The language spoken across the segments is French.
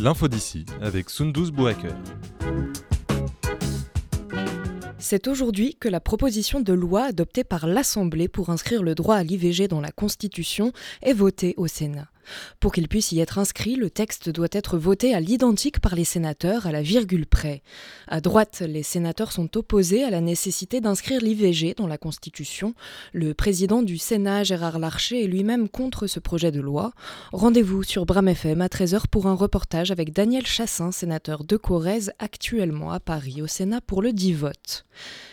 L'info d'ici avec Sundus Bouaker. C'est aujourd'hui que la proposition de loi adoptée par l'Assemblée pour inscrire le droit à l'IVG dans la Constitution est votée au Sénat. Pour qu'il puisse y être inscrit, le texte doit être voté à l'identique par les sénateurs à la virgule près. À droite, les sénateurs sont opposés à la nécessité d'inscrire l'IVG dans la Constitution. Le président du Sénat, Gérard Larcher, est lui-même contre ce projet de loi. Rendez-vous sur Bram FM à 13h pour un reportage avec Daniel Chassin, sénateur de Corrèze, actuellement à Paris au Sénat pour le dit vote.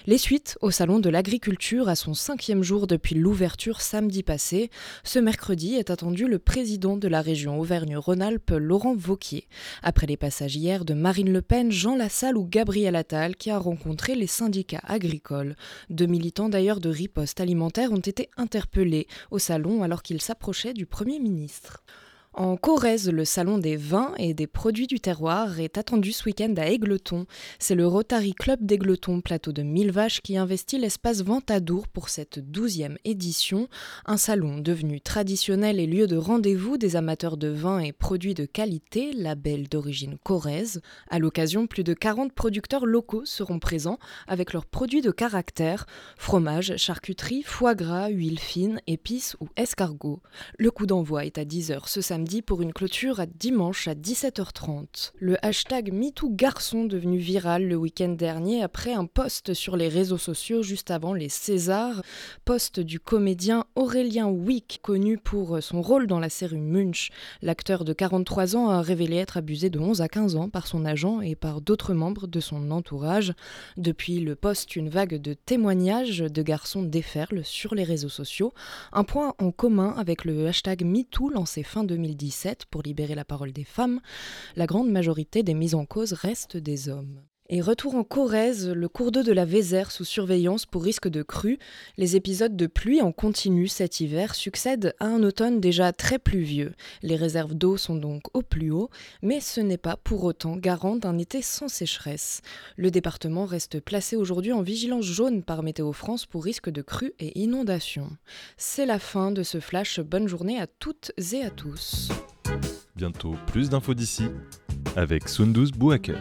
Les suites au Salon de l'Agriculture à son cinquième jour depuis l'ouverture samedi passé. Ce mercredi est attendu le président de la région Auvergne-Rhône-Alpes, Laurent Vauquier. Après les passages hier de Marine Le Pen, Jean Lassalle ou Gabriel Attal, qui a rencontré les syndicats agricoles. Deux militants d'ailleurs de riposte alimentaire ont été interpellés au salon alors qu'ils s'approchaient du Premier ministre. En Corrèze, le salon des vins et des produits du terroir est attendu ce week-end à Aigleton. C'est le Rotary Club d'Aigleton, plateau de mille vaches, qui investit l'espace Ventadour pour cette douzième édition. Un salon devenu traditionnel et lieu de rendez-vous des amateurs de vins et produits de qualité, label d'origine corrèze. À l'occasion, plus de 40 producteurs locaux seront présents avec leurs produits de caractère fromage, charcuterie, foie gras, huile fine, épices ou escargots. Le coup d'envoi est à 10h ce samedi pour une clôture à dimanche à 17h30. Le hashtag MeTooGarçon devenu viral le week-end dernier après un post sur les réseaux sociaux juste avant les Césars, post du comédien Aurélien Wick, connu pour son rôle dans la série Munch. L'acteur de 43 ans a révélé être abusé de 11 à 15 ans par son agent et par d'autres membres de son entourage. Depuis le post, une vague de témoignages de garçons déferle sur les réseaux sociaux, un point en commun avec le hashtag MeToo lancé fin 2010 pour libérer la parole des femmes, la grande majorité des mises en cause restent des hommes. Et retour en Corrèze, le cours d'eau de la Vézère sous surveillance pour risque de crue. Les épisodes de pluie en continu cet hiver succèdent à un automne déjà très pluvieux. Les réserves d'eau sont donc au plus haut, mais ce n'est pas pour autant garant d'un été sans sécheresse. Le département reste placé aujourd'hui en vigilance jaune par Météo France pour risque de crue et inondation. C'est la fin de ce flash. Bonne journée à toutes et à tous. Bientôt plus d'infos d'ici avec Sundus Bouaker.